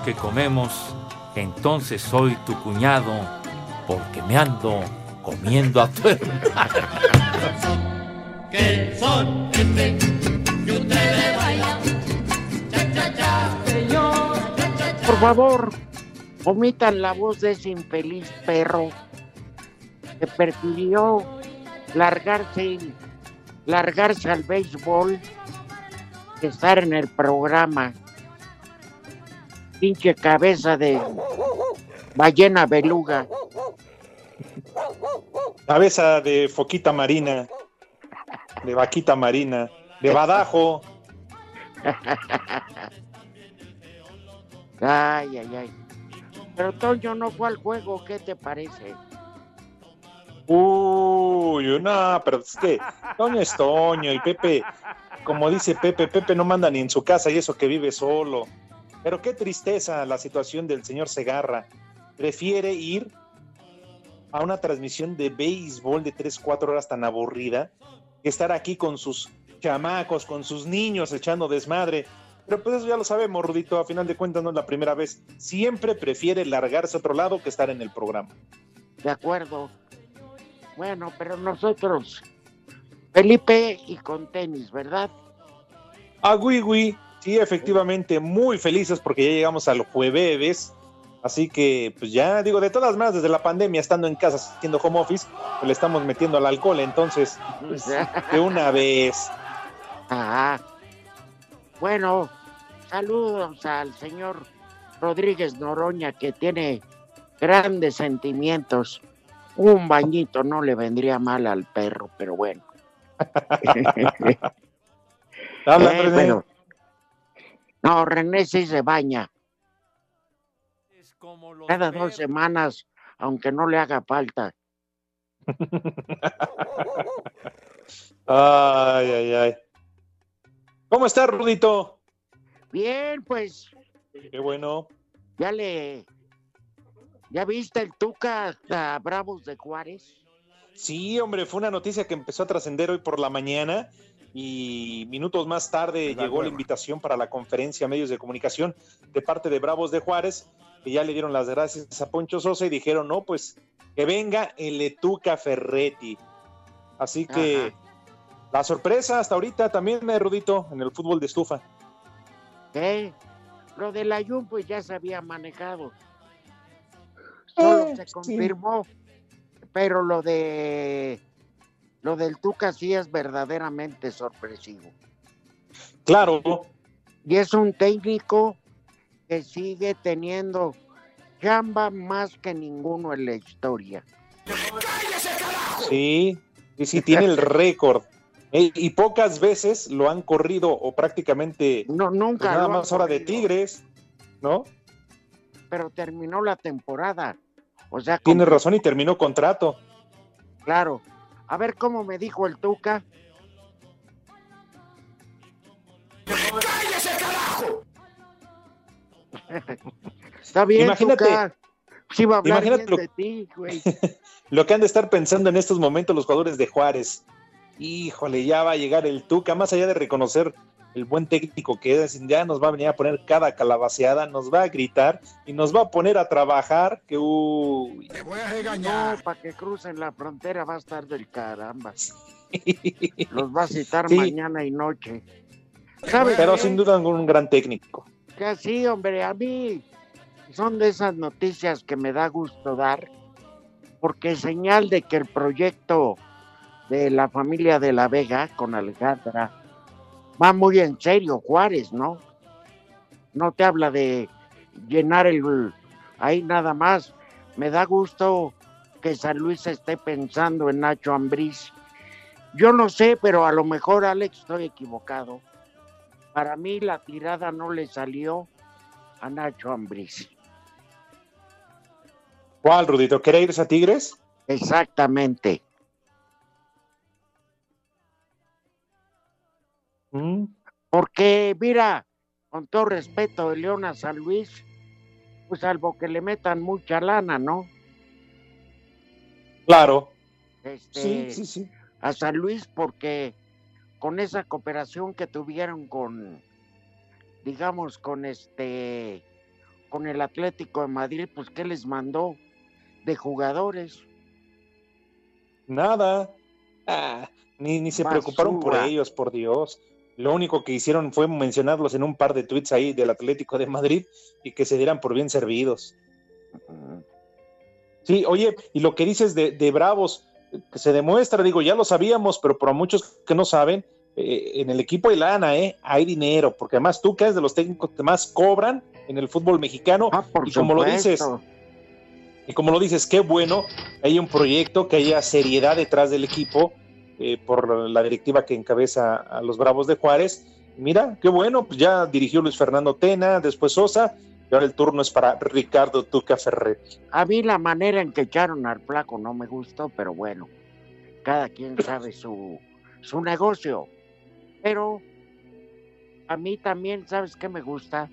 Lo que comemos, entonces soy tu cuñado, porque me ando comiendo a tu hermano. Que son este que ustedes bailan, cha cha cha, señor. cha cha cha. Por favor, omitan la voz de ese infeliz perro que prefirió largarse, largarse al béisbol que estar en el programa. Pinche cabeza de ballena beluga. Cabeza de foquita marina, de vaquita marina, de badajo. Ay, ay, ay. Pero Toño no fue al juego, ¿qué te parece? Uy, no, pero es que Toño es Toño y Pepe, como dice Pepe, Pepe no manda ni en su casa y eso que vive solo. Pero qué tristeza la situación del señor Segarra. Prefiere ir a una transmisión de béisbol de 3, 4 horas tan aburrida que estar aquí con sus chamacos, con sus niños echando desmadre. Pero pues eso ya lo sabemos, Rudito, a final de cuentas no es la primera vez. Siempre prefiere largarse a otro lado que estar en el programa. De acuerdo. Bueno, pero nosotros, Felipe y con tenis, ¿verdad? A Wiwi, sí, efectivamente, muy felices porque ya llegamos al jueves. Así que, pues ya digo, de todas maneras, desde la pandemia, estando en casa haciendo home office, pues le estamos metiendo al alcohol. Entonces, pues, de una vez. Ah, bueno, saludos al señor Rodríguez Noroña que tiene grandes sentimientos. Un bañito no le vendría mal al perro, pero bueno. Habla, Eh, bueno. No, René sí se baña Es como los cada dos perros. semanas, aunque no le haga falta. Ay, ay, ay. ¿Cómo estás, Rudito? Bien, pues Qué bueno. ya le... ¿Ya viste el Tuca a Bravos de Juárez? Sí, hombre, fue una noticia que empezó a trascender hoy por la mañana y minutos más tarde llegó la invitación para la conferencia a medios de comunicación de parte de Bravos de Juárez, que ya le dieron las gracias a Poncho Sosa y dijeron, no, pues que venga el Etuca Ferretti. Así que la sorpresa hasta ahorita también, eh, Rudito, en el fútbol de estufa. ¿Qué? Lo del Ayun pues ya se había manejado. Solo Eh, se sí. confirmó, pero lo de lo del Tuca sí es verdaderamente sorpresivo. Claro, Y es un técnico que sigue teniendo chamba más que ninguno en la historia. sí, y sí tiene el récord. Eh, y pocas veces lo han corrido o prácticamente No, pues nunca. nada lo han más ahora de Tigres, ¿no? Pero terminó la temporada. O sea, Tiene razón y terminó contrato. Claro. A ver cómo me dijo el Tuca. Está bien, Imagínate- Tuca. Sí va a hablar imagínate bien lo- de ti, güey. Lo que han de estar pensando en estos momentos los jugadores de Juárez. Híjole, ya va a llegar el Tuca, más allá de reconocer el buen técnico que es, ya nos va a venir a poner cada calabaceada, nos va a gritar y nos va a poner a trabajar, que uy. Te voy a regañar. No, para que crucen la frontera va a estar del caramba. Los va a citar Sí. mañana y noche. ¿Sabes Pero qué? sin duda un gran técnico. Que así, hombre, a mí son de esas noticias que me da gusto dar, porque señal de que el proyecto de la familia de la Vega con Alejandra va muy en serio, Juárez, ¿no? No te habla de llenar el ahí nada más. Me da gusto que San Luis esté pensando en Nacho Ambriz. Yo no sé, pero a lo mejor Alex estoy equivocado. Para mí la tirada no le salió a Nacho Ambriz. ¿Cuál, Rudito? ¿Quiere irse a Tigres? Exactamente. Mm, Porque, mira, con todo respeto de León a San Luis, pues salvo que le metan mucha lana, ¿no? Claro. Este, Sí, sí, sí. A San Luis porque con esa cooperación que tuvieron con, digamos, con este, con el Atlético de Madrid, pues ¿qué les mandó de jugadores? Nada. Ah, ni, ni se preocuparon por ellos, por Dios. Lo único que hicieron fue mencionarlos en un par de tweets ahí del Atlético de Madrid y que se dieran por bien servidos. Sí, oye, y lo que dices de, de Bravos, que se demuestra, digo, ya lo sabíamos, pero para muchos que no saben, eh, en el equipo hay lana, ¿eh? Hay dinero, porque además tú que eres de los técnicos que más cobran en el fútbol mexicano, Ah, por y como lo dices, y como lo dices, qué bueno que haya un proyecto, que haya seriedad detrás del equipo eh, por la directiva que encabeza a los Bravos de Juárez. Mira, qué bueno, pues ya dirigió Luis Fernando Tena, después Sosa, y ahora el turno es para Ricardo Tuca Ferretti. A mí la manera en que echaron al flaco no me gustó, pero bueno, cada quien sabe su, su negocio. Pero a mí también, ¿sabes qué me gusta?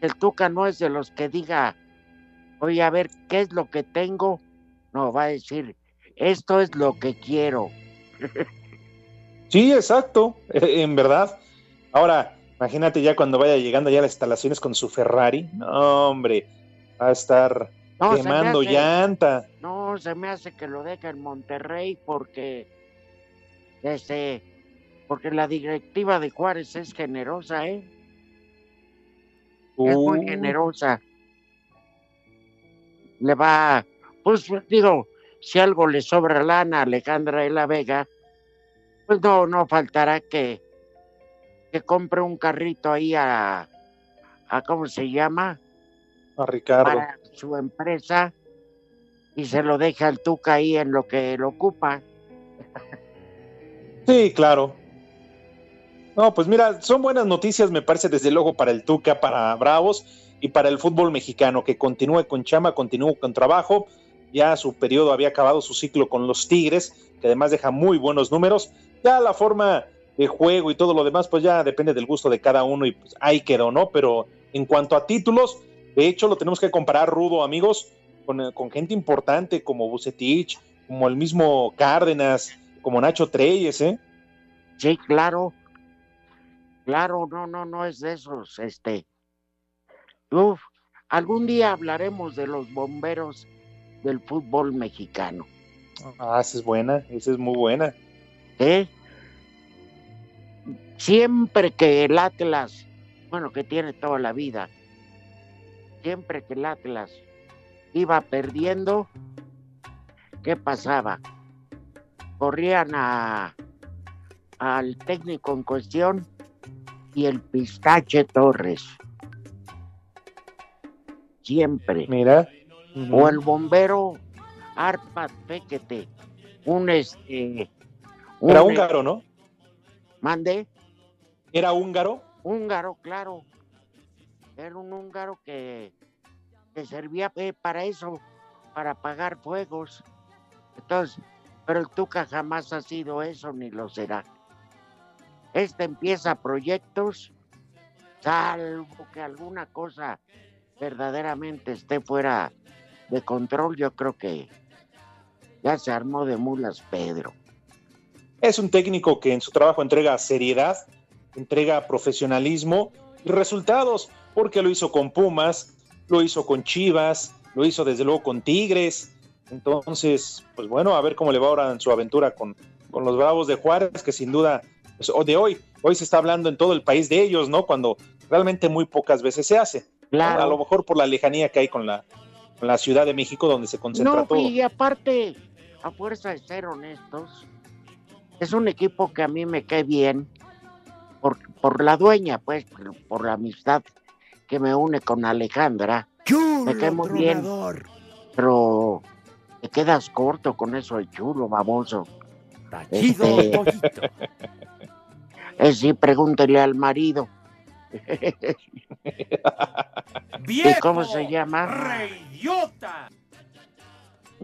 El Tuca no es de los que diga, oye, a ver, ¿qué es lo que tengo? No, va a decir, esto es lo que quiero. Sí, exacto, eh, en verdad. Ahora, imagínate ya cuando vaya llegando ya a las instalaciones con su Ferrari, no, hombre, va a estar No, quemando hace- llanta. No, se me hace que lo deje en Monterrey porque este porque la directiva de Juárez es generosa, ¿eh? Es muy Uh, generosa. Le va, pues digo, si algo le sobra lana a Alejandra de la Vega, pues no, no faltará que, que compre un carrito ahí a, a ¿cómo se llama? a Ricardo. para su empresa y se lo deja al Tuca ahí en lo que lo ocupa. Sí, claro. No, pues mira, son buenas noticias, me parece, desde luego para el Tuca, para Bravos y para el fútbol mexicano, que continúe con chama, continúe con trabajo. Ya su periodo había acabado su ciclo con los Tigres, que además deja muy buenos números. Ya la forma de juego y todo lo demás, pues ya depende del gusto de cada uno y pues ahí quedó, ¿no? Pero en cuanto a títulos, de hecho, lo tenemos que comparar, Rudo, amigos, con, eh, con gente importante como Bucetich, como el mismo Cárdenas, como Nacho Treyes, ¿eh? Sí, claro. Claro, no, no, no es de esos, este. Uf, algún día hablaremos de los bomberos del fútbol mexicano. Ah, esa es buena, esa es muy buena. ¿eh? Siempre que el Atlas, bueno, que tiene toda la vida, siempre que el Atlas iba perdiendo, ¿qué pasaba? Corrían a, al técnico en cuestión y el pistache Torres. Siempre. Mira. O el bombero Arpad Pequete. Un este. Era un- húngaro, ¿no? Mande. Era húngaro. Húngaro, claro. Era un húngaro que, que servía eh, para eso, para apagar fuegos. Entonces, pero el Tuca jamás ha sido eso ni lo será. Este empieza proyectos, salvo que alguna cosa verdaderamente esté fuera de control, yo creo que ya se armó de mulas Pedro. Es un técnico que en su trabajo entrega seriedad entrega profesionalismo y resultados, porque lo hizo con Pumas, lo hizo con Chivas, lo hizo desde luego con Tigres. Entonces, pues bueno, a ver cómo le va ahora en su aventura con, con los Bravos de Juárez, que sin duda, pues, o de hoy, hoy se está hablando en todo el país de ellos, ¿no? Cuando realmente muy pocas veces se hace. Claro. A lo mejor por la lejanía que hay con la, con la Ciudad de México, donde se concentra No, todo. y aparte, a fuerza de ser honestos, es un equipo que a mí me cae bien por, por la dueña, pues, por, por la amistad que me une con Alejandra, me cae muy bien, pero te quedas corto con eso de chulo, baboso. Está chido, Este-. Es sí, pregúntele al marido. ¡Viejo! cómo se llama? ¡Reyota!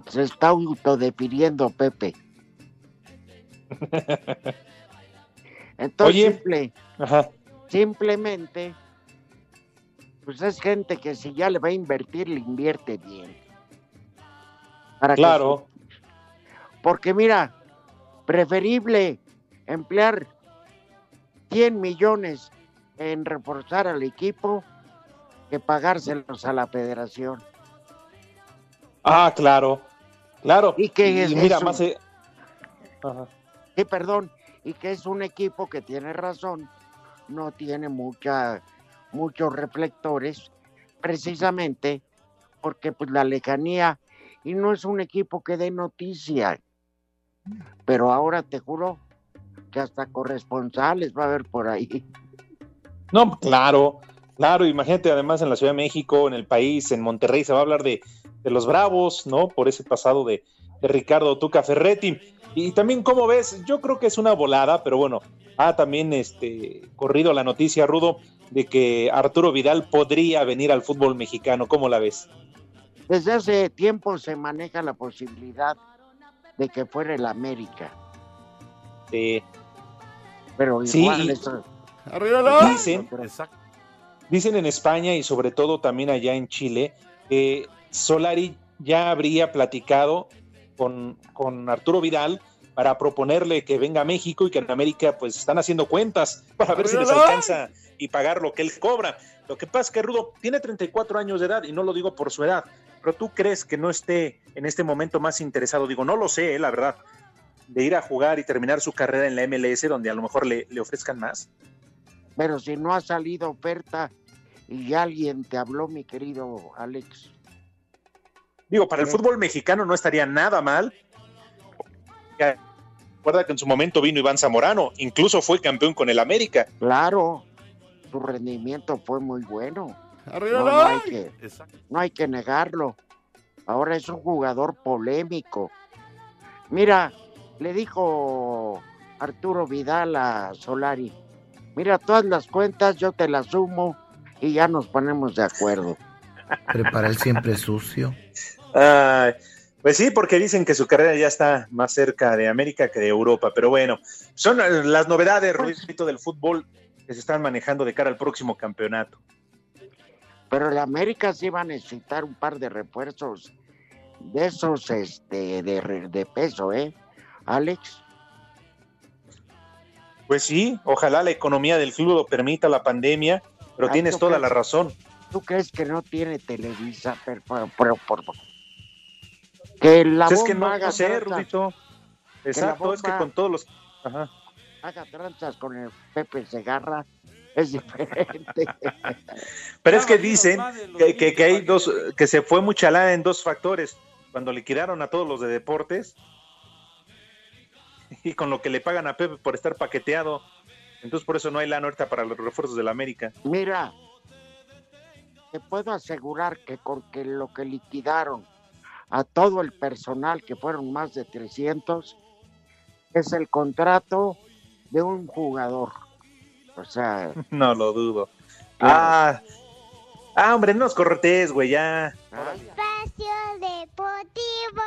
Se está autodefiniendo Pepe. Entonces, Oye. simple, Ajá. simplemente, pues es gente que si ya le va a invertir, le invierte bien. Para Claro. porque mira, preferible emplear 100 millones en reforzar al equipo que pagárselos a la federación. Ah, claro. Claro. Y que es mira, más. eh, Ajá. Sí, perdón, y que es un equipo que tiene razón, no tiene mucha, muchos reflectores, precisamente porque pues la lejanía, y no es un equipo que dé noticia, pero ahora te juro que hasta corresponsales va a haber por ahí. No, claro, claro, imagínate además en la Ciudad de México, en el país, en Monterrey, se va a hablar de, de los Bravos, ¿no? Por ese pasado de, de Ricardo Tuca Ferretti. Y también, ¿cómo ves? Yo creo que es una volada, pero bueno, ha también este, corrido la noticia, Rudo, de que Arturo Vidal podría venir al fútbol mexicano. ¿Cómo la ves? Desde hace tiempo se maneja la posibilidad de que fuera el América, Eh, pero Sí, igual eso- dicen, Exacto. Dicen en España y sobre todo también allá en Chile que Solari ya habría platicado con, con Arturo Vidal para proponerle que venga a México y que en América pues están haciendo cuentas para ver si les alcanza y pagar lo que él cobra. Lo que pasa es que Rudo tiene 34 años de edad y no lo digo por su edad, pero tú crees que no esté en este momento más interesado, digo, no lo sé, eh, la verdad, de ir a jugar y terminar su carrera en la MLS donde a lo mejor le, le ofrezcan más. Pero si no ha salido oferta y alguien te habló, mi querido Alex. Digo, para el fútbol mexicano no estaría nada mal. Recuerda que en su momento vino Iván Zamorano, incluso fue campeón con el América. Claro, su rendimiento fue muy bueno. No, no hay que, no hay que negarlo. Ahora es un jugador polémico. Mira, le dijo Arturo Vidal a Solari, mira, todas las cuentas yo te las sumo y ya nos ponemos de acuerdo. Prepara el siempre sucio. Ay, pues sí, porque dicen que su carrera ya está más cerca de América que de Europa, pero bueno, son eh, las novedades, Rudito, del fútbol que se están manejando de cara al próximo campeonato. Pero el América sí va a necesitar un par de refuerzos de esos este, de, de peso, ¿eh? Alex. Pues sí, ojalá la economía del club lo permita, la pandemia, pero tienes ¿tú toda crees? la razón. ¿Tú crees que no tiene Televisa? Pero, pero- pero- por- que la Pues es que bomba no, haga, no sé, tranzas, Rudito. Exacto, es que bomba- con todos los... Ajá. haga tranzas con el Pepe Segarra es diferente. Pero es que dicen que, que- que hay dos, que- que se fue mucha lana en dos factores. Cuando liquidaron a todos los de deportes y con lo que le pagan a Pepe por estar paqueteado. Entonces por eso no hay lana ahorita para los refuerzos del América. Mira, te puedo asegurar que con que lo que liquidaron a todo el personal, que fueron más de 300, es el contrato de un jugador. O sea, No lo dudo. Claro. Ah, ah, hombre, no nos corretes, güey, ya. Espacio Deportivo.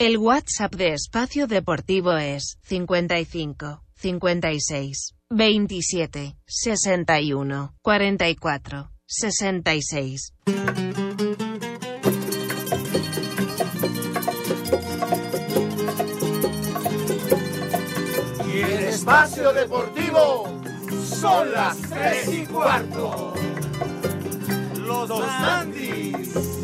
El WhatsApp de Espacio Deportivo es 55 56 27 61 44 66. Y en espacio deportivo Son las tres y cuarto. Los dos Andis.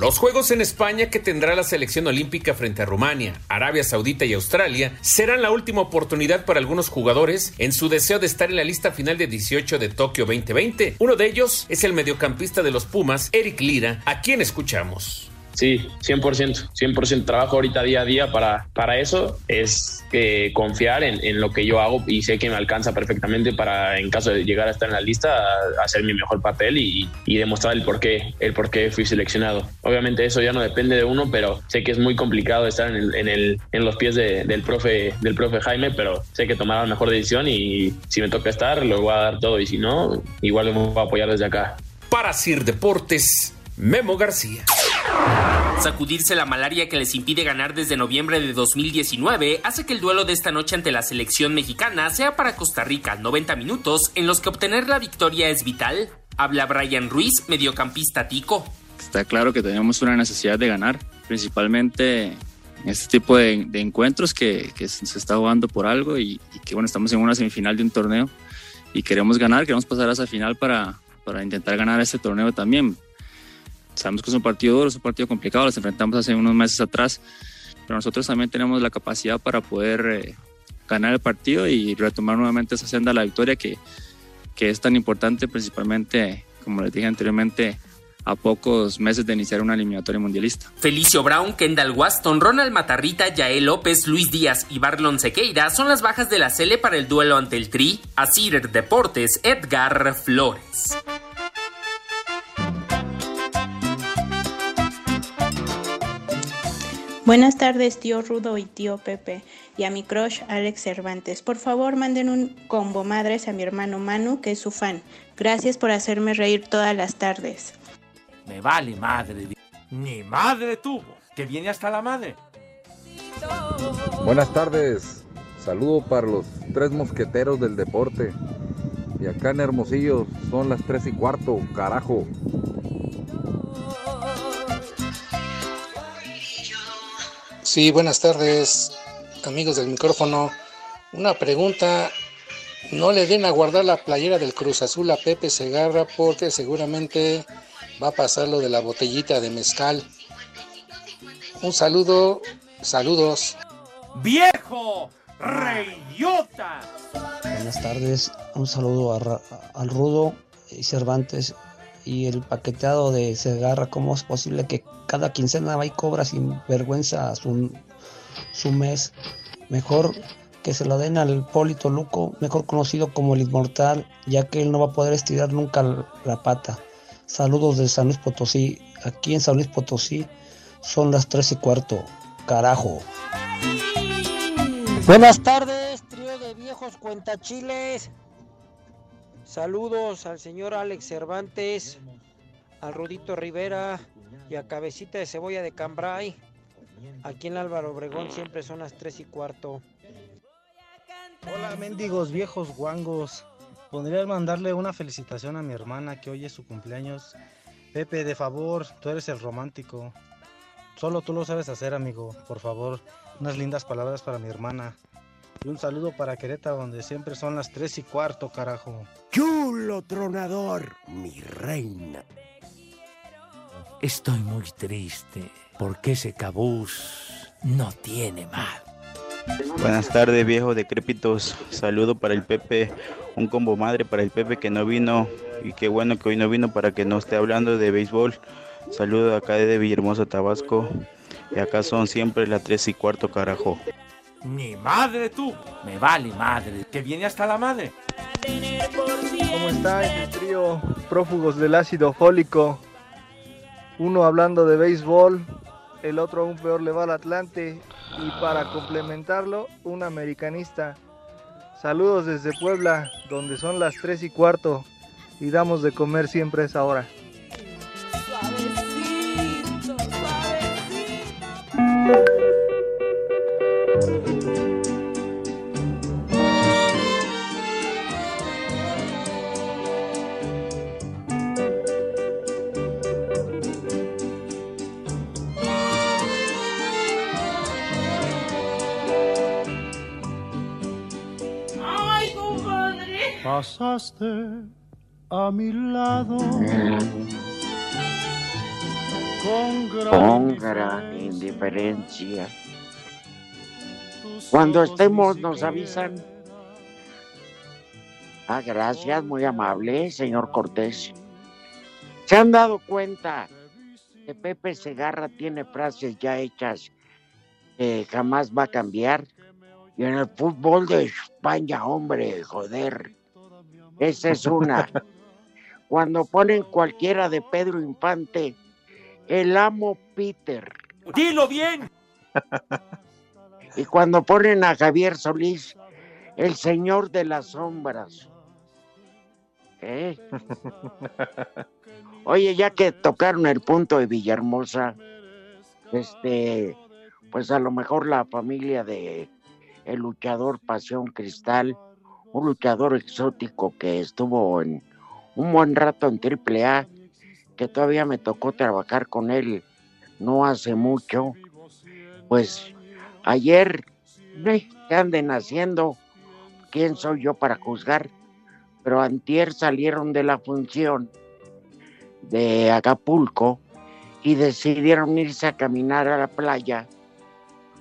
Los Juegos en España que tendrá la selección olímpica frente a Rumania, Arabia Saudita y Australia serán la última oportunidad para algunos jugadores en su deseo de estar en la lista final de 18 de Tokio 2020. Uno de ellos es el mediocampista de los Pumas, Eric Lira, a quien escuchamos. Sí, 100%, 100% trabajo ahorita día a día para, para eso, es eh, confiar en, en, lo que yo hago y sé que me alcanza perfectamente para, en caso de llegar a estar en la lista, hacer mi mejor papel y, y demostrar el por qué, el por qué fui seleccionado. Obviamente eso ya no depende de uno, pero sé que es muy complicado estar en, el, en, los pies de, del, profe, del profe Jaime, pero sé que tomará la mejor decisión y si me toca estar, lo voy a dar todo y si no, igual me voy a apoyar desde acá. Para Sir Deportes, Memo García. Sacudirse la malaria que les impide ganar desde noviembre de 2019 hace que el duelo de esta noche ante la selección mexicana sea para Costa Rica 90 minutos en los que obtener la victoria es vital. Habla Brian Ruiz, mediocampista tico. Está claro que tenemos una necesidad de ganar, principalmente en este tipo de, encuentros que, que, se está jugando por algo y, y, que bueno, estamos en una semifinal de un torneo y queremos ganar, queremos pasar a esa final para, para intentar ganar este torneo también sabemos que es un partido duro, es un partido complicado, los enfrentamos hace unos meses atrás, pero nosotros también tenemos la capacidad para poder eh, ganar el partido y retomar nuevamente esa senda de la victoria que, que es tan importante, principalmente, como les dije anteriormente, a pocos meses de iniciar una eliminatoria mundialista. Felicio Brown, Kendall Waston, Ronald Matarrita, Yael López, Luis Díaz y Barlon Sequeira son las bajas de la Cele para el duelo ante el Tri. Asir Deportes, Edgar Flores. Buenas tardes, tío Rudo y tío Pepe, y a mi crush Alex Cervantes. Por favor, manden un combo madres a mi hermano Manu, que es su fan. Gracias por hacerme reír todas las tardes. Me vale madre. Ni madre tuvo, que viene hasta la madre. Buenas tardes. Saludo para los tres mosqueteros del deporte. Y acá en Hermosillo son las tres y cuarto, carajo. Sí, buenas tardes, amigos del micrófono. Una pregunta, no le den a guardar la playera del Cruz Azul a Pepe Segarra porque seguramente va a pasar lo de la botellita de mezcal. Un saludo, saludos. ¡Viejo! ¡Reyota! Buenas tardes, un saludo a, al Rudo y Cervantes y el paqueteado de Segarra. ¿Cómo es posible que cada quincena va y cobra sin vergüenza su, su mes? Mejor que se lo den al Polito Luco, mejor conocido como el Inmortal, ya que él no va a poder estirar nunca la pata. Saludos de San Luis Potosí. Aquí en San Luis Potosí son las tres y cuarto. Carajo. Buenas tardes, trío de viejos cuentachiles. Saludos al señor Alex Cervantes, al Rudito Rivera y a Cabecita de Cebolla de Cambrai. Aquí en Álvaro Obregón siempre son las tres y cuarto. Hola, mendigos viejos guangos. ¿Podrías mandarle una felicitación a mi hermana que hoy es su cumpleaños? Pepe, de favor, tú eres el romántico. Solo tú lo sabes hacer, amigo. Por favor, unas lindas palabras para mi hermana. Y un saludo para Querétaro, donde siempre son las tres y cuarto, carajo. Chulo tronador, mi reina. Estoy muy triste porque ese cabús no tiene mal. Buenas tardes, viejo decrépitos. Saludo para el Pepe, un combo madre para el Pepe que no vino y qué bueno que hoy no vino para que no esté hablando de béisbol. Saludo acá de Villahermosa, Tabasco. Y acá son siempre las tres y cuarto, carajo. Ni madre tú, me vale madre, que viene hasta la madre. ¿Cómo estáis, el trío prófugos del ácido fólico? Uno hablando de béisbol, el otro aún peor le va al Atlante y para complementarlo, un americanista. Saludos desde Puebla, donde son las 3 y cuarto y damos de comer siempre a esa hora. Pasaste a mi lado con gran, Con gran indiferencia. Cuando estemos nos avisan. Ah, gracias, muy amable, señor Cortés. ¿Se han dado cuenta que Pepe Segarra tiene frases ya hechas que jamás va a cambiar? Y en el fútbol de España, hombre, joder. Esa es una. Cuando ponen cualquiera de Pedro Infante, el amo Peter. Dilo bien. Y cuando ponen a Javier Solís, el señor de las sombras. ¿Eh? Oye, ya que tocaron el punto de Villahermosa, este, pues a lo mejor la familia de el luchador Pasión Cristal, un luchador exótico que estuvo en un buen rato en AAA, que todavía me tocó trabajar con él no hace mucho, pues ayer, ¿qué anden haciendo? ¿Quién soy yo para juzgar? Pero antier salieron de la función de Acapulco y decidieron irse a caminar a la playa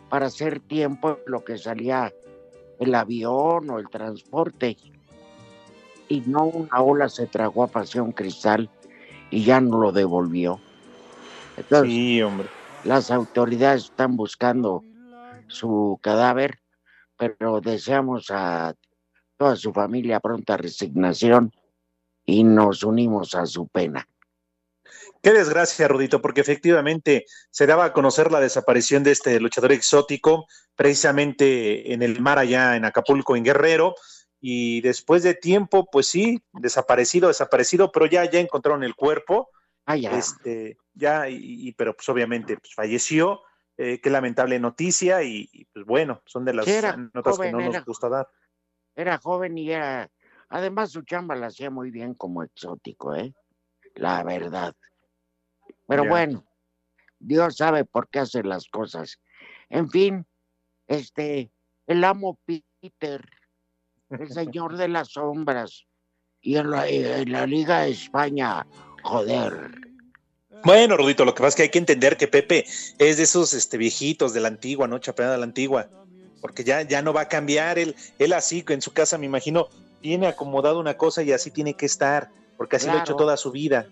para hacer tiempo lo que salía el avión o el transporte. Y no una ola se tragó a Pasión Cristal y ya no lo devolvió. Entonces, Sí, hombre. las autoridades están buscando su cadáver, pero deseamos a toda su familia pronta resignación y nos unimos a su pena. Qué desgracia, Rudito, porque efectivamente se daba a conocer la desaparición de este luchador exótico, precisamente en el mar allá en Acapulco, en Guerrero, y después de tiempo, pues sí, desaparecido, desaparecido, pero ya, ya encontraron el cuerpo, Ah, ya. este, ya, y, y- pero pues obviamente pues, falleció, eh, qué lamentable noticia, y, y, pues bueno, son de las era notas joven, que no era- nos gusta dar. Era joven y era, además su chamba la hacía muy bien como exótico, ¿eh? La verdad. Pero bueno, Dios sabe por qué hace las cosas. En fin, este, el amo Peter, el señor de las sombras, y en la, en la Liga de España, joder. Bueno, Rudito, lo que pasa es que hay que entender que Pepe es de esos este, viejitos de la antigua, ¿no? Chapeada de la antigua. Porque ya, ya no va a cambiar. Él, él así en su casa, me imagino, tiene acomodado una cosa y así tiene que estar. Porque así lo ha hecho toda su vida,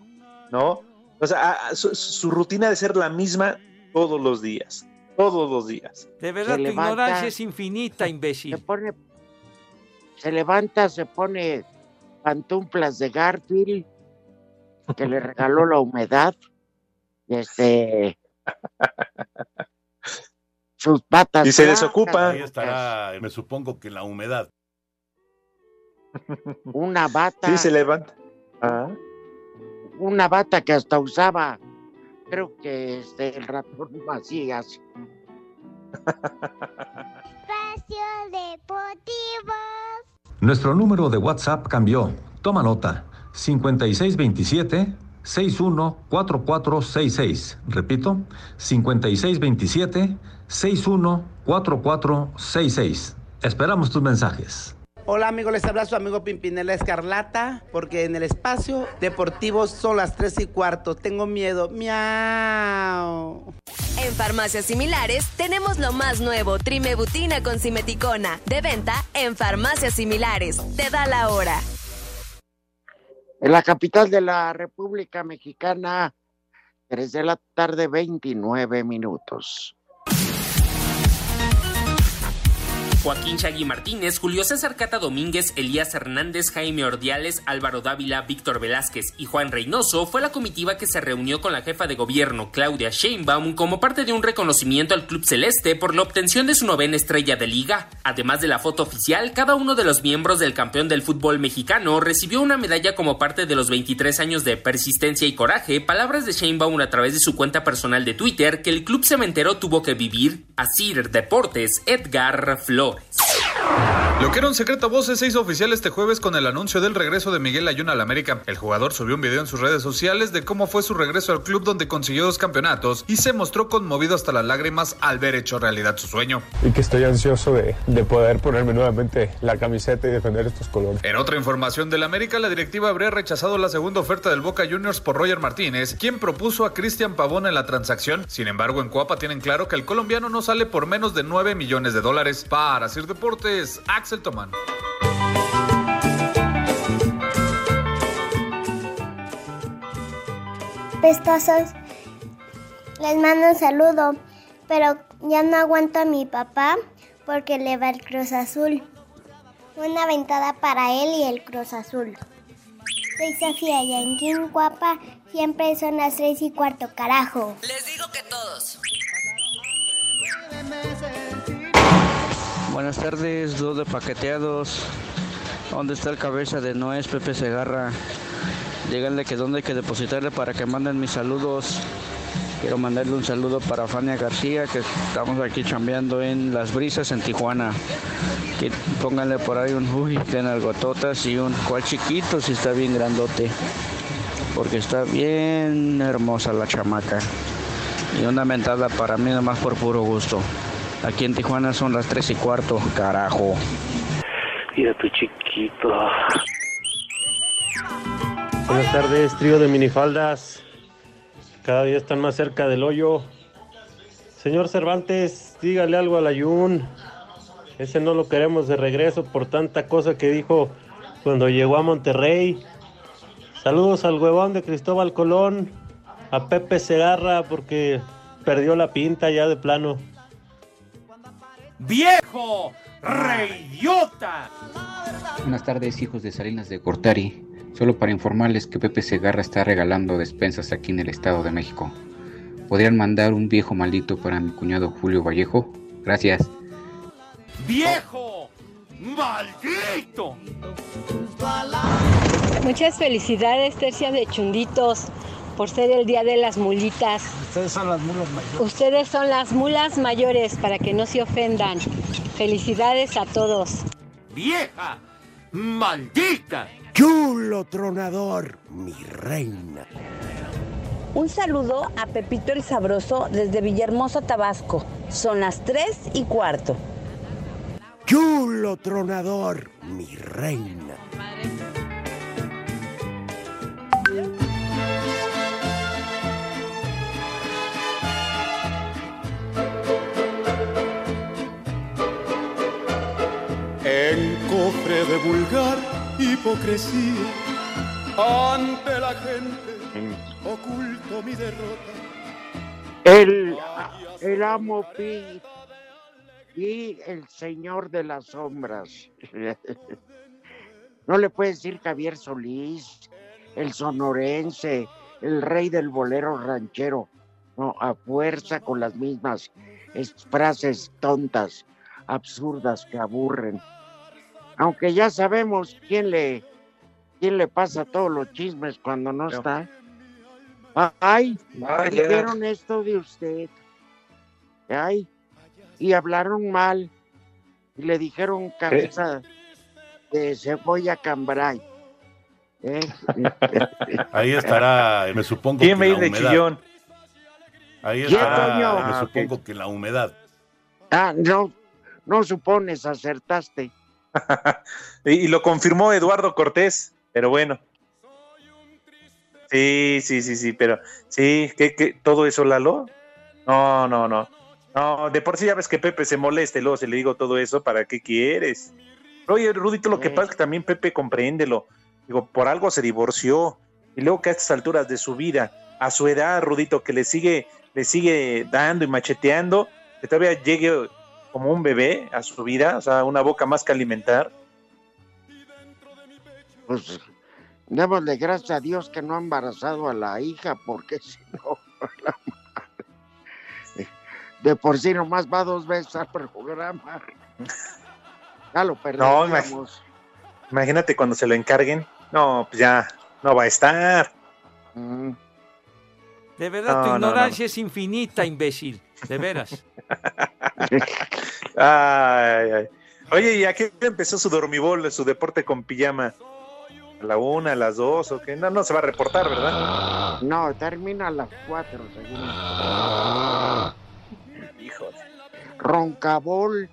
¿no? O sea, a- a- su, su rutina de ser la misma todos los días. Todos los días. De verdad, tu levanta- ignorancia es infinita, imbécil. Se pone, se levanta, se pone pantuflas de Garfield, que le regaló la humedad, y este, sus patas. Y se blancas, desocupa. Ahí estará, me supongo que la humedad. Una bata. Sí, se levanta. Ah. Una bata que hasta usaba, creo que este, el ratón Macías. Espacio Deportivo. Nuestro número de WhatsApp cambió. Toma nota. 5627 614466. Repito, 5627 614466. Esperamos tus mensajes. Hola amigos, les habla su amigo Pimpinela Escarlata, porque en el espacio deportivo son las 3 y cuarto. Tengo miedo. Miau. En farmacias similares tenemos lo más nuevo, trimebutina con simeticona, de venta en farmacias similares. Te da la hora. En la capital de la República Mexicana, 3 de la tarde, 29 minutos. Joaquín Chagui Martínez, Julio César Cata Domínguez, Elías Hernández, Jaime Ordiales, Álvaro Dávila, Víctor Velázquez y Juan Reynoso fue la comitiva que se reunió con la jefa de gobierno Claudia Sheinbaum como parte de un reconocimiento al Club Celeste por la obtención de su novena estrella de liga. Además de la foto oficial, cada uno de los miembros del campeón del fútbol mexicano recibió una medalla como parte de los 23 años de persistencia y coraje, palabras de Sheinbaum a través de su cuenta personal de Twitter que el club cementero tuvo que vivir. Asir Deportes, Edgar Lo que era un secreto a voces se hizo oficial este jueves con el anuncio del regreso de Miguel Ayun al América. El jugador subió un video en sus redes sociales de cómo fue su regreso al club donde consiguió dos campeonatos y se mostró conmovido hasta las lágrimas al ver hecho realidad su sueño. Y que estoy ansioso de, de poder ponerme nuevamente la camiseta y defender estos colores. En otra información del América, la directiva habría rechazado la segunda oferta del Boca Juniors por Roger Martínez, quien propuso a Cristian Pavón en la transacción. Sin embargo, en Cuapa tienen claro que el colombiano no sale por menos de 9 millones de dólares. Para Sir Deportes, Axel Tomán. Pestosos, les mando un saludo, pero ya no aguanto a mi papá porque le va el Cruz Azul. Una ventada para él y el Cruz Azul. Soy Sofía y en Kim Guapa siempre son las tres y cuarto, carajo. Les digo que todos. Buenas tardes, dos de paqueteados. ¿Dónde está el cabeza de Noé Pepe Segarra? Díganle que dónde hay que depositarle para que manden mis saludos. Quiero mandarle un saludo para Fania García, que estamos aquí chambeando en Las Brisas, en Tijuana. Que pónganle por ahí un uy, de nalgototas y un cual chiquito si está bien grandote. Porque está bien hermosa la chamaca. Y una mentada para mí nomás por puro gusto. Aquí en Tijuana son las 3 y cuarto, carajo. Mira tu chiquito. Buenas tardes, trío de minifaldas. Cada día están más cerca del hoyo. Señor Cervantes, dígale algo al Ayun. Ese no lo queremos de regreso por tanta cosa que dijo cuando llegó a Monterrey. Saludos al huevón de Cristóbal Colón, a Pepe Segarra porque perdió la pinta ya de plano. ¡Viejo! ¡Reidiota! Buenas tardes, hijos de Salinas de Gortari. Solo para informarles que Pepe Segarra está regalando despensas aquí en el Estado de México. ¿Podrían mandar un viejo maldito para mi cuñado Julio Vallejo? Gracias. ¡Viejo! ¡Maldito! Muchas felicidades, Tercia de Chunditos, por ser el Día de las Mulitas. Ustedes son las mulas mayores. Ustedes son las mulas mayores, para que no se ofendan. Felicidades a todos. ¡Vieja! ¡Maldita! Chulo tronador, mi reina. Un saludo a Pepito el Sabroso desde Villahermosa, Tabasco. Son las 3 y cuarto. Chulo tronador, mi reina. En cofre de vulgar hipocresía, ante la gente oculto mi derrota. El, el amo Pi y el señor de las sombras. No le puede decir Javier Solís, el sonorense, el rey del bolero ranchero. No, a fuerza con las mismas es- frases tontas, absurdas que aburren. Aunque ya sabemos quién le, quién le pasa todos los chismes cuando no está. Ay, dijeron esto de usted. Ay, y hablaron mal. Y le dijeron cabeza de cebolla cambray. ¿Eh? Ahí estará, me supongo ¿Quién la de chillón? Ahí ¿Quién, estará, me Ah, supongo que la humedad. Ah, no, no supones, acertaste. y, y lo confirmó Eduardo Cortés, pero bueno. Sí, sí, sí, sí, pero sí, ¿qué, qué, todo eso, Lalo? No, no, no. No, de por sí ya ves que Pepe se molesta y luego se le digo todo eso, ¿para qué quieres? Oye, Rudito, lo que pasa es que también Pepe compréndelo. Digo, por algo se divorció. Y luego que a estas alturas de su vida, a su edad, Rudito, que le sigue, le sigue dando y macheteando, que todavía llegue como un bebé a su vida, o sea, una boca más que alimentar. Pues démosle gracias a Dios que no ha embarazado a la hija, porque si no, la madre. de por sí nomás va dos veces al programa. Ya lo No, perdemos. Imagínate cuando se lo encarguen. No, pues ya no va a estar. De verdad, No, tu no, ignorancia es infinita, imbécil. De veras. Ay, ay. Oye, ¿y a qué empezó su dormibol, su deporte con pijama? ¿A la una, a las dos o qué? No, no se va a reportar, ¿verdad? No, termina a las cuatro, según. Híjole. Roncabol.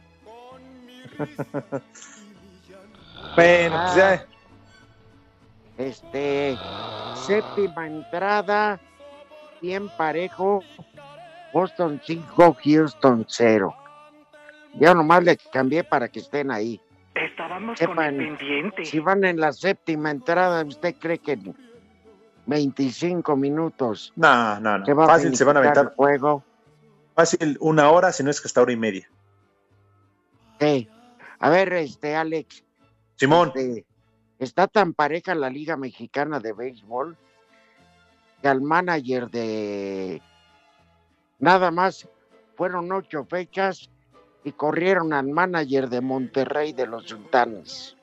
Bueno, pues ya. Este, séptima entrada, bien parejo. Boston 5, Houston 0. Ya nomás le cambié para que estén ahí. Estábamos Sepan, con el pendiente. Si van en la séptima entrada, ¿usted cree que en 25 minutos No, no, no. se va Fácil se van a aventar. el juego? Fácil una hora, si no es que hasta hora y media. Sí. A ver, este, Alex. Simón. este, está tan pareja la Liga Mexicana de Béisbol que al manager de nada más fueron ocho fechas y corrieron al manager de Monterrey de los Sultanes.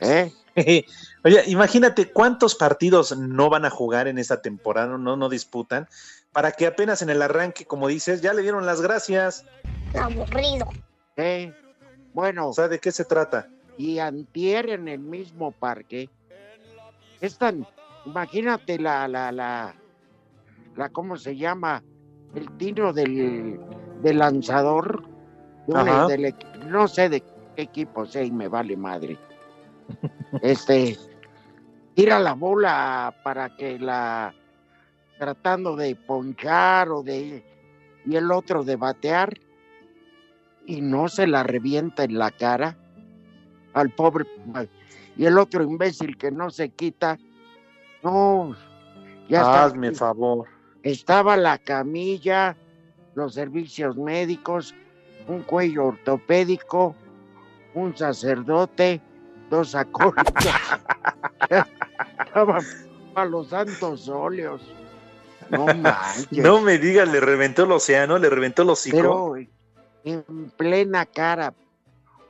¿Eh? Oye, imagínate cuántos partidos no van a jugar en esta temporada, no, no disputan, para que apenas en el arranque, como dices, ya le dieron las gracias. Aburrido. ¿Eh? Bueno. O sea, ¿de qué se trata? y antier en el mismo parque. Es tan, imagínate la, la, la, la, ¿cómo se llama? El tiro del, del lanzador. Ajá. del no sé de qué equipo sea y me vale madre. Este, tira la bola para que la, tratando de ponchar o de, y el otro de batear, y no se la revienta en la cara al pobre y el otro imbécil que no se quita no ya está- Hazme favor. Estaba la camilla los servicios médicos un cuello ortopédico un sacerdote dos acólitos estaban a los santos óleos no manches No me digas, le reventó el océano, le reventó el hocico. pero en plena cara.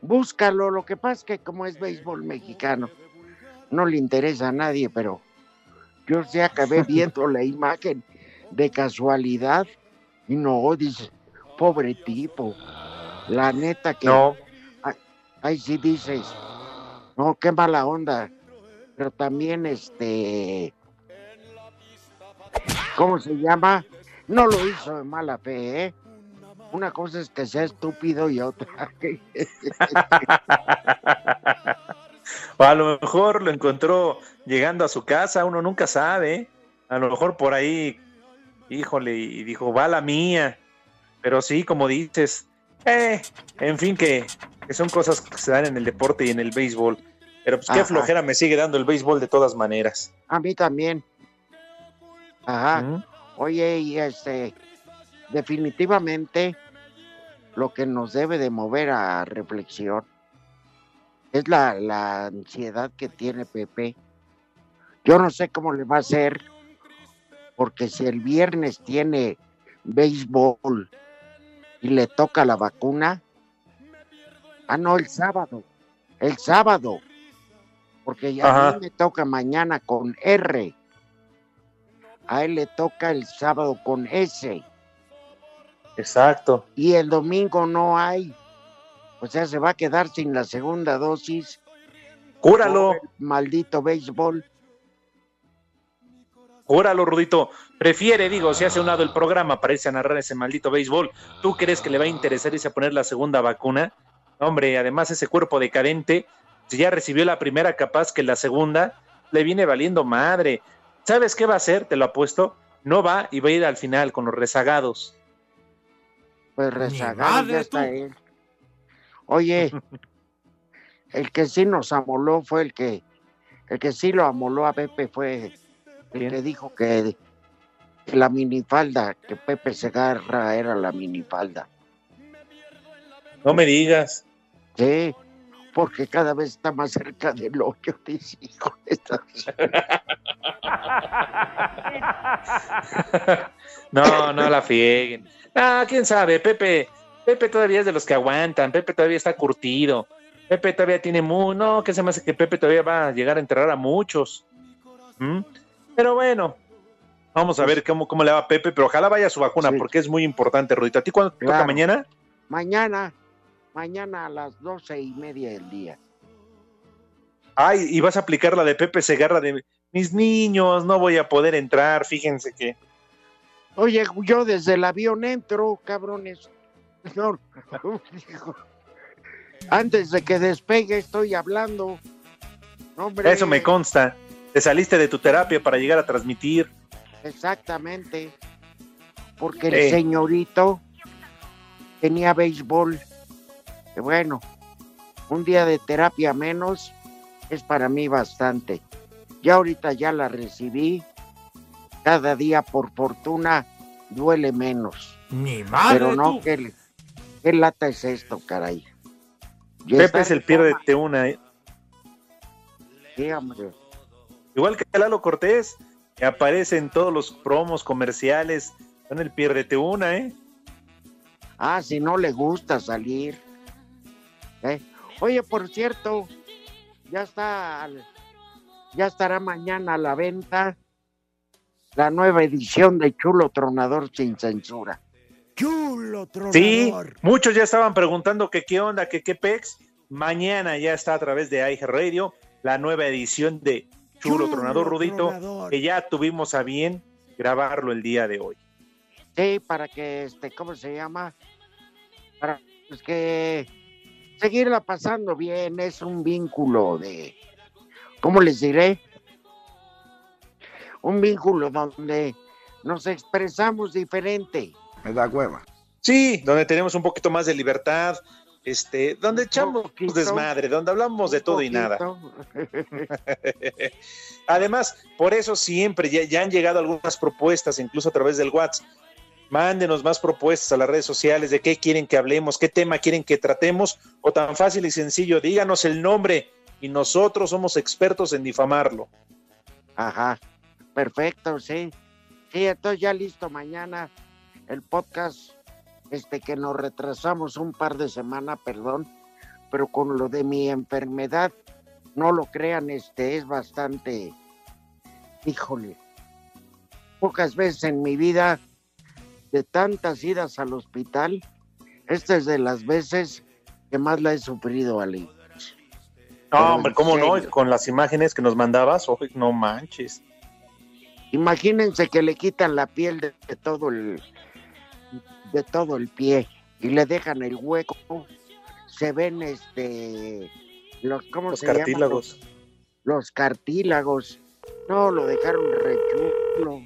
Búscalo, lo que pasa es que como es béisbol mexicano, no le interesa a nadie, pero yo sí acabé viendo la imagen de casualidad y no, dice, pobre tipo, la neta que... No. Ahí sí dices, no, qué mala onda, pero también este... ¿Cómo se llama? No lo hizo de mala fe, ¿eh? Una cosa es que sea estúpido y otra a lo mejor lo encontró llegando a su casa, uno nunca sabe. ¿eh? A lo mejor por ahí, híjole, y dijo, va la mía. Pero sí, como dices, eh, en fin, que, que son cosas que se dan en el deporte y en el béisbol. Pero pues qué Ajá. flojera me sigue dando el béisbol de todas maneras. A mí también. Ajá. Oye, y este, definitivamente lo que nos debe de mover a reflexión es la, la ansiedad que tiene Pepe. Yo no sé cómo le va a hacer, porque si el viernes tiene béisbol y le toca la vacuna, ah, no, el sábado, el sábado, porque ya a mí me toca mañana con R, a él le toca el sábado con S. Exacto. Y el domingo no hay. O sea, se va a quedar sin la segunda dosis. Cúralo. Maldito béisbol. Júralo, Rudito. Prefiere, digo, si hace un lado el programa para irse a narrar ese maldito béisbol. ¿Tú crees que le va a interesar irse a poner la segunda vacuna? Hombre, además ese cuerpo decadente, si ya recibió la primera, capaz que la segunda le viene valiendo madre. ¿Sabes qué va a hacer? Te lo apuesto. No va y va a ir al final con los rezagados. Pues rezagado madre, ya está tú. él. Oye, el que sí nos amoló fue el que, el que sí lo amoló a Pepe fue el que dijo que, la minifalda, que Pepe Segarra era la minifalda. No me digas. Sí, porque cada vez está más cerca del hoyo, dice, hijo No, no la fieguen. Ah, quién sabe, Pepe, Pepe todavía es de los que aguantan, Pepe todavía está curtido, Pepe todavía tiene muy, no, que se me hace que Pepe todavía va a llegar a enterrar a muchos. ¿Mm? Pero bueno, vamos a ver cómo, cómo le va a Pepe, pero ojalá vaya a su vacuna, porque es muy importante, Rudito. ¿A ti cuándo te toca Claro. mañana? Mañana, mañana a las doce y media del día. Ay, y vas a aplicar la de Pepe Segarra de mis niños, no voy a poder entrar, fíjense que. Oye, yo desde el avión entro, cabrones. No, Antes de que despegue estoy hablando. Hombre, Eso me consta. Te saliste de tu terapia para llegar a transmitir. Exactamente. Porque el Eh. señorito tenía béisbol. Que bueno, un día de terapia menos es para mí bastante. Ya ahorita ya la recibí. Cada día, por fortuna, duele menos. Mi madre, Pero no, tú. ¿qué, qué lata es esto, caray? Pepe es el de una. ¿eh? Sí, hombre. Igual que Lalo Cortés, que aparece en todos los promos comerciales. Son el piérdete una, ¿eh? Ah, si no le gusta salir. ¿Eh? Oye, por cierto, ya está, ya estará mañana a la venta la nueva edición de Chulo Tronador sin censura. Chulo Sí, muchos ya estaban preguntando que qué onda, que qué pex. Mañana ya está a través de iHeart Radio la nueva edición de Chulo, Chulo Tronador Rudito, Tronador. que ya tuvimos a bien grabarlo el día de hoy. Sí, para que, este, ¿cómo se llama? Para pues, que seguirla pasando bien, es un vínculo de, ¿cómo les diré? Un vínculo donde nos expresamos diferente. Me da hueva. Sí, donde tenemos un poquito más de libertad, este, donde echamos desmadre, donde hablamos de todo y nada. Además, por eso siempre ya, ya han llegado algunas propuestas, incluso a través del WhatsApp. Mándenos más propuestas a las redes sociales de qué quieren que hablemos, qué tema quieren que tratemos, o tan fácil y sencillo, díganos el nombre y nosotros somos expertos en difamarlo. Ajá, perfecto, sí. Sí, entonces ya listo mañana el podcast, este que nos retrasamos un par de semanas, perdón, pero con lo de mi enfermedad, no lo crean, este es bastante, híjole, pocas veces en mi vida, de tantas idas al hospital, esta es de las veces que más la he sufrido, Ale. No, hombre, ¿cómo no? Con las imágenes que nos mandabas, ojo, no manches. Imagínense que le quitan la piel de, de todo el de todo el pie y le dejan el hueco. Se ven este los ¿cómo Los se llaman? cartílagos. Los, los cartílagos. No, lo dejaron rechulo.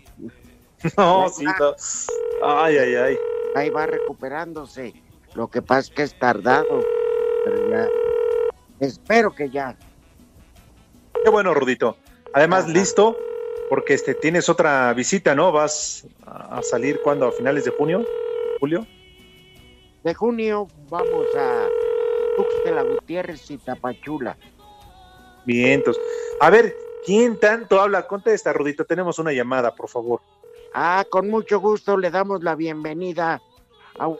No, sí, no. Ay, ay, ay. Ahí va recuperándose. Lo que pasa es que es tardado, pero ya espero que ya. Qué bueno, Rudito. Además, listo, porque este tienes otra visita, ¿no? Vas a salir cuando a finales de junio, julio. De junio vamos a Tuxtla Gutiérrez y Tapachula. Vientos. A ver, ¿quién tanto habla? Contesta, Rudito. Tenemos una llamada, por favor. Ah, con mucho gusto le damos la bienvenida a un,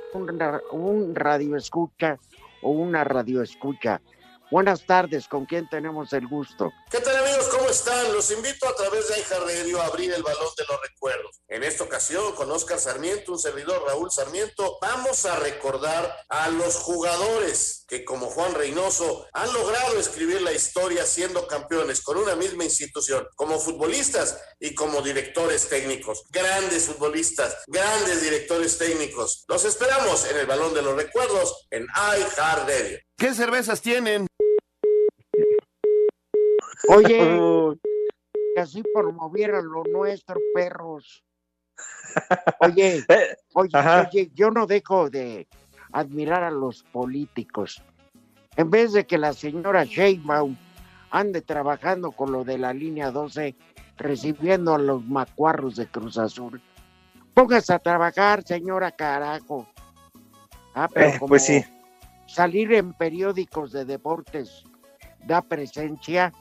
un radio escucha o una radio escucha. Buenas tardes, ¿con quién tenemos el gusto? ¿Qué tal amigos? ¿Cómo están? Los invito a través de Aija a abrir el balón de los recuerdos. En esta ocasión, con Oscar Sarmiento, un servidor Raúl Sarmiento, vamos a recordar a los jugadores que como Juan Reynoso han logrado escribir la historia siendo campeones con una misma institución, como futbolistas y como directores técnicos. Grandes futbolistas, grandes directores técnicos. Los esperamos en el balón de los recuerdos en iHeart Radio. ¿Qué cervezas tienen? Oye, que así promovieran lo nuestro, perros. Oye, oye, ajá. oye, yo no dejo de admirar a los políticos. En vez de que la señora Sheinbaum ande trabajando con lo de la línea 12, recibiendo a los macuarros de Cruz Azul, póngase a trabajar, señora carajo. Ah, pero Eh, como pues sí. Salir en periódicos de deportes da presencia,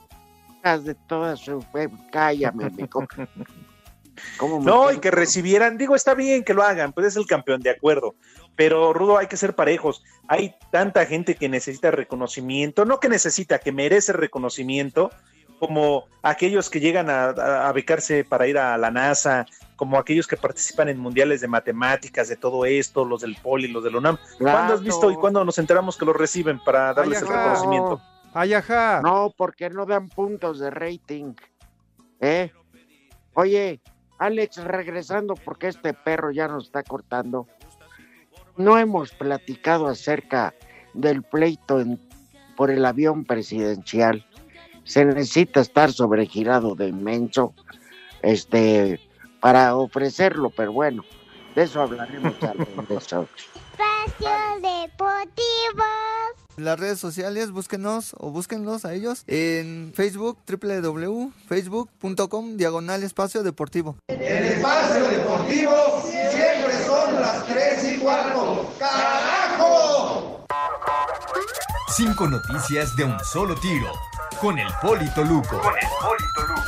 de toda su fe, cállame, mijo. ¿Cómo me No, y que recibieran, digo, está bien que lo hagan, pues es el campeón, de acuerdo. Pero, Rudo, hay que ser parejos. Hay tanta gente que necesita reconocimiento, no que necesita, que merece reconocimiento, como aquellos que llegan a, a- a becarse para ir a la NASA, como aquellos que participan en mundiales de matemáticas, de todo esto, los del Poli, los del UNAM. ¿Cuándo has visto y cuándo nos enteramos que los reciben para darles el reconocimiento? Ay, ajá. No, porque no dan puntos de rating. ¿Eh? Oye, Alex, regresando porque este perro ya nos está cortando. No hemos platicado acerca del pleito en- por el avión presidencial. Se necesita estar sobregirado de inmenso este, para ofrecerlo, pero bueno, de eso hablaremos regreso. Espacio Deportivo. Las redes sociales, búsquenos o búsquenlos a ellos en Facebook, www.facebook.com, diagonal espacio deportivo. El espacio deportivo siempre son las 3 y cuarto. ¡Carajo! Cinco noticias de un solo tiro. Con el Polito Luco. Con el Polito Luco.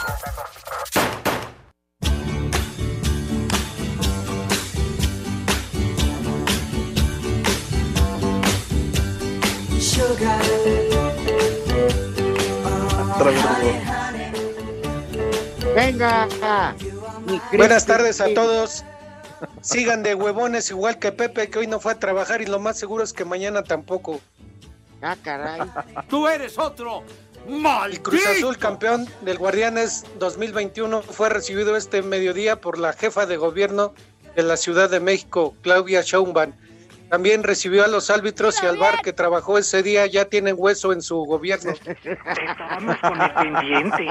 Venga. Buenas tardes a todos. Sigan de huevones igual que Pepe, que hoy no fue a trabajar y lo más seguro es que mañana tampoco. Ah, caray. Tú eres otro. El Cruz Azul, campeón del Guardianes 2021, fue recibido este mediodía por la jefa de gobierno de la Ciudad de México, Claudia Sheinbaum. También recibió a los árbitros y al bar que trabajó ese día, ya tienen hueso en su gobierno. Estábamos con el pendiente.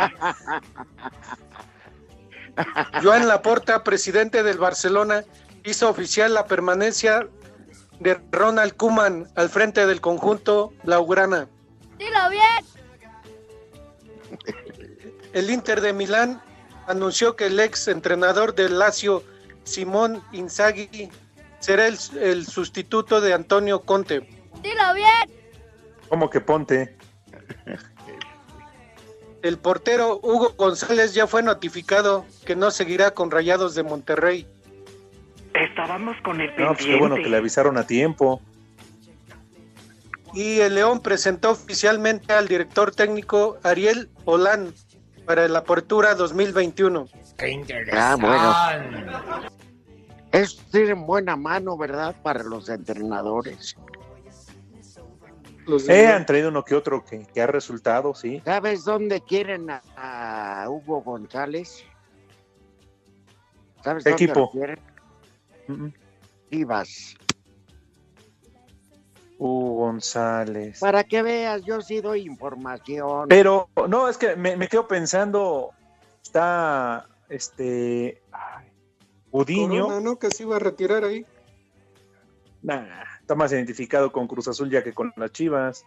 Joan Laporta, presidente del Barcelona, hizo oficial la permanencia de Ronald Koeman al frente del conjunto Blaugrana. Dilo bien. El Inter de Milán anunció que el ex entrenador del Lazio, Simón Inzaghi, será el, el sustituto de Antonio Conte. Dilo bien. ¿Cómo que ponte? El portero Hugo González ya fue notificado que no seguirá con Rayados de Monterrey. Estábamos con el No, pues qué bueno que le avisaron a tiempo. Y el León presentó oficialmente al director técnico Ariel Olán para la apertura 2021. Ah, bueno. Es tienen buena mano, ¿verdad? Para los entrenadores. Eh, han traído uno que otro que, que ha resultado, sí. ¿Sabes dónde quieren a, a Hugo González? ¿Sabes ¿Qué dónde equipo? lo quieren? Chivas. Hugo González. Para que veas, yo sí doy información. Pero, no, es que me, me quedo pensando, está este Gudiño, Corona, ¿no? Que se iba a retirar ahí. nah, está más identificado con Cruz Azul ya que con las Chivas.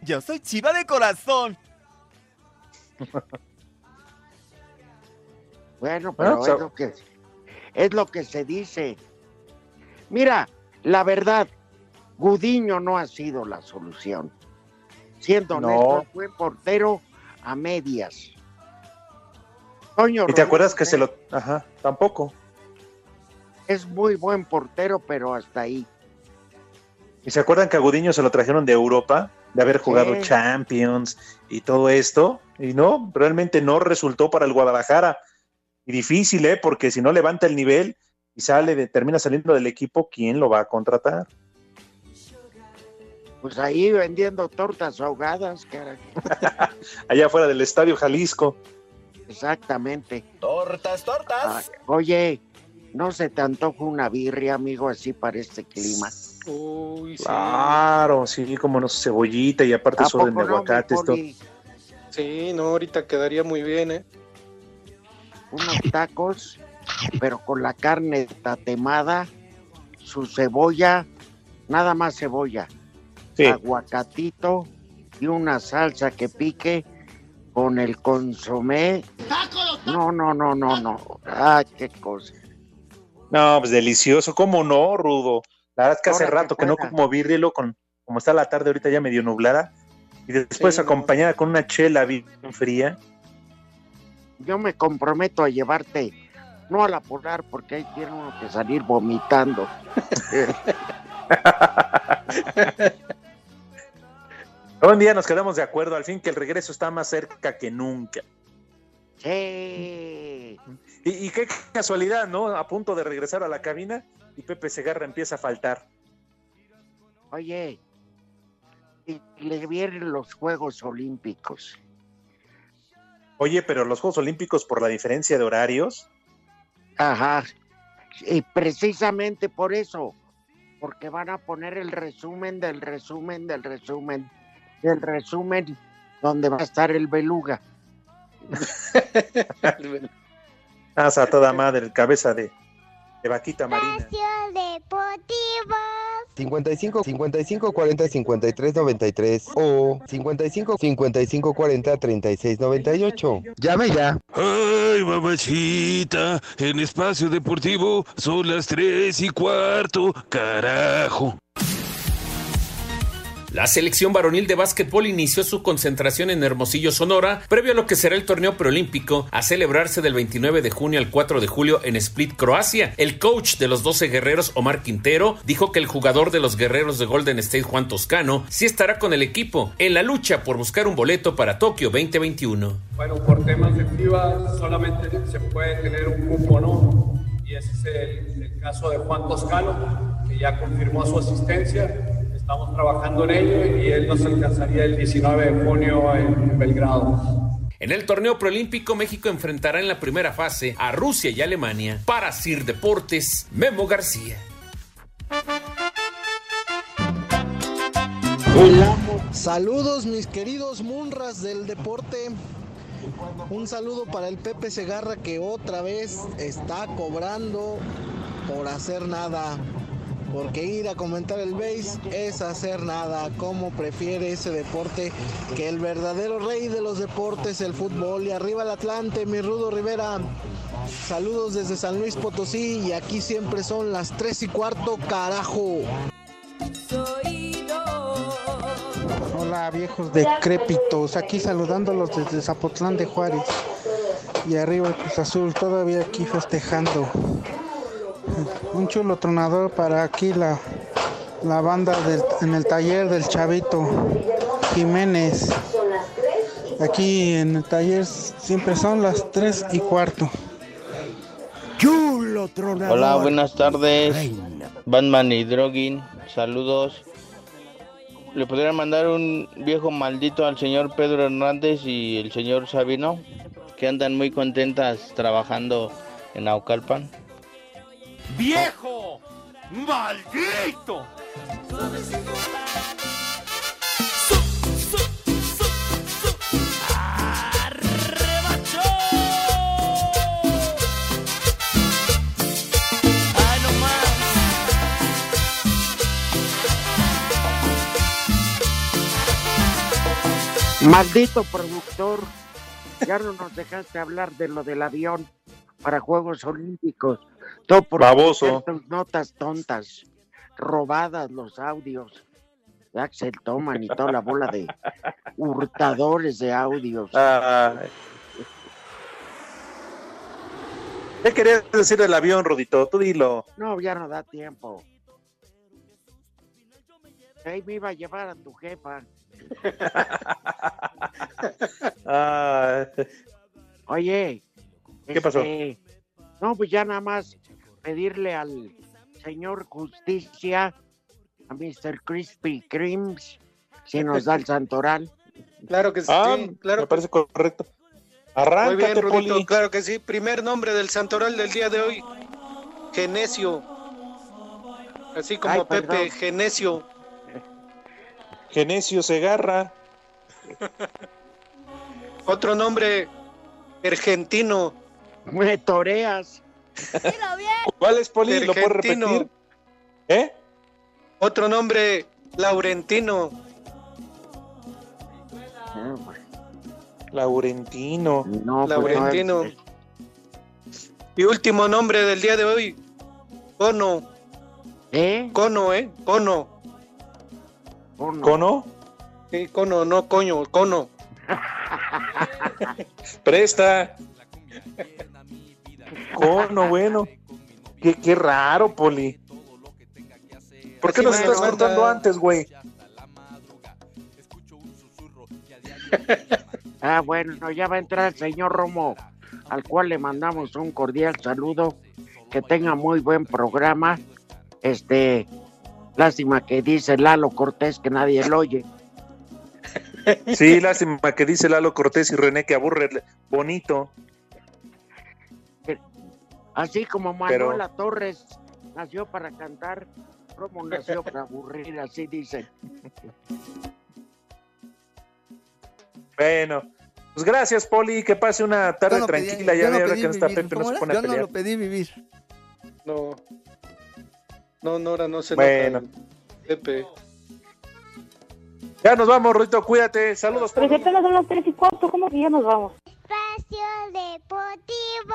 Yo soy chiva de corazón. Bueno, pero es, lo que, es lo que se dice. Mira, la verdad, Gudiño no ha sido la solución. Siendo No. honesto, fue portero a medias. Toño ¿Y te Rodríguez acuerdas que se lo... Ajá, tampoco. Es muy buen portero, pero hasta ahí. ¿Y se acuerdan que a Gudiño se lo trajeron de Europa? De haber jugado Sí. Champions y todo esto. Y no, realmente no resultó para el Guadalajara. Y difícil, ¿eh? Porque si no levanta el nivel y sale, de- termina saliendo del equipo, ¿quién lo va a contratar? Pues ahí vendiendo tortas ahogadas, caray. Allá afuera del Estadio Jalisco. Exactamente. Tortas, tortas. Ah, oye, ¿no se te antoja una birria, amigo, así para este clima? Uy, sí. Claro, sí, como no, cebollita y aparte ¿A su de no, mi aguacate, esto. Sí, no, ahorita quedaría muy bien, ¿eh? Unos tacos, pero con la carne tatemada, su cebolla, nada más cebolla, Sí. aguacatito y una salsa que pique con el consomé. No, no, no, no, no. Ay, qué cosa. No, pues delicioso, ¿cómo no, Rudo? La verdad es que hace Ahora rato que no como birrielo con, como está la tarde ahorita ya medio nublada, y después Sí, acompañada con una chela bien fría. Yo me comprometo a llevarte, no a la polar, porque ahí tiene uno que salir vomitando. Un día nos quedamos de acuerdo, al fin que el regreso está más cerca que nunca. Sí. Y qué casualidad, ¿no? A punto de regresar a la cabina y Pepe Segarra empieza a faltar. Oye, y le vienen los Juegos Olímpicos. Oye, pero los Juegos Olímpicos por la diferencia de horarios. Ajá. Y precisamente por eso, porque van a poner el resumen del resumen del resumen del resumen donde va a estar el beluga. Hasta a toda madre, el cabeza de, de vaquita marina. Espacio Deportivo. 55 55 40 53 93 o 55 55 40 36 98. Llame ya. Ay, mamachita, en espacio deportivo son las tres y cuarto, carajo. La selección varonil de básquetbol inició su concentración en Hermosillo, Sonora, previo a lo que será el torneo preolímpico a celebrarse del 29 de junio al 4 de julio en Split, Croacia. El coach de los 12 guerreros, Omar Quintero, dijo que el jugador de los guerreros de Golden State, Juan Toscano, sí estará con el equipo en la lucha por buscar un boleto para Tokio 2021. Bueno, por temas de FIBA solamente se puede tener un cupo, ¿no? Y ese es el, el caso de Juan Toscano, que ya confirmó su asistencia. Estamos trabajando en ello y él nos alcanzaría el 19 de junio en, Belgrado. En el torneo preolímpico, México enfrentará en la primera fase a Rusia y Alemania. Para Sir Deportes, Memo García. Saludos mis queridos Munras del deporte. Un saludo para el Pepe Segarra que otra vez está cobrando por hacer nada. Porque ir a comentar el base es hacer nada. Como prefiere ese deporte que el verdadero rey de los deportes, el fútbol. Y arriba el Atlante, mi Rudo Rivera. Saludos desde San Luis Potosí y aquí siempre son las 3 y cuarto, carajo. Hola viejos decrépitos, aquí saludándolos desde Zapotlán de Juárez. Y arriba el Cruz Azul, todavía aquí festejando. Un chulo tronador para aquí la, la banda del- en el taller del Chavito Jiménez. Aquí en el taller siempre son las 3 y cuarto. Chulo tronador. Hola, buenas tardes. Batman y Drogin, saludos. ¿Le podrían mandar un viejo maldito al señor Pedro Hernández y el señor Sabino? Que andan muy contentas trabajando en Aucalpan. ¡Viejo! ¡Maldito! Maldito productor, ya no nos dejaste hablar de lo del avión para Juegos Olímpicos. Todo por Baboso. notas tontas, robadas los audios de Axel Toman y toda la bola de hurtadores de audios. Ay. ¿Qué querías decir del avión, Rodito? Tú dilo. No, ya no da tiempo. Ahí me iba a llevar a tu jefa. Oye. ¿Qué pasó? este, No, pues ya nada más pedirle al señor Justicia, a Mr. Crispy Creams, si nos da el santoral. Claro que sí, Ah, claro. me parece correcto. Muy Arráncate, bien, Rudito, Poli. claro que sí. Primer nombre del santoral del día de hoy, Genesio. Así como Ay, Pepe, perdón. Genesio. Genesio Segarra. Otro nombre, Argentino. Me toreas. ¿Cuál es, Poli? ¿Lo puedes Argentino. repetir? ¿Eh? Otro nombre, Laurentino. Laurentino. No, pues, Laurentino. Y último nombre del día de hoy, Cono. ¿Eh? Cono, ¿eh? Cono. ¿Cono? Sí, cono, no coño, cono. Presta. Cono, bueno. Qué, qué raro, Poli. ¿Por qué Así nos estás cortando antes, güey? Ah, bueno, ya va a entrar el señor Romo al cual le mandamos un cordial saludo, que tenga muy buen programa. Este, lástima que dice Lalo Cortés que nadie lo oye. Sí, lástima que dice Lalo Cortés y René que aburre bonito. Así como Pero- Manuela Torres nació para cantar, Romo nació para aburrir, así dicen. Bueno, pues gracias, Poli, que pase una tarde no pedí- tranquila. yo ya no ahora pedí que no está vivir. Pepe, no ¿Cómo se pone a Yo no pelear. lo pedí vivir. No. No, Nora, no se Bueno. nota. Pepe. Ya nos vamos, Rito, cuídate. Saludos, Pero si apenas son las tres y cuarto, ¿cómo que ya nos vamos? Espacio Deportivo.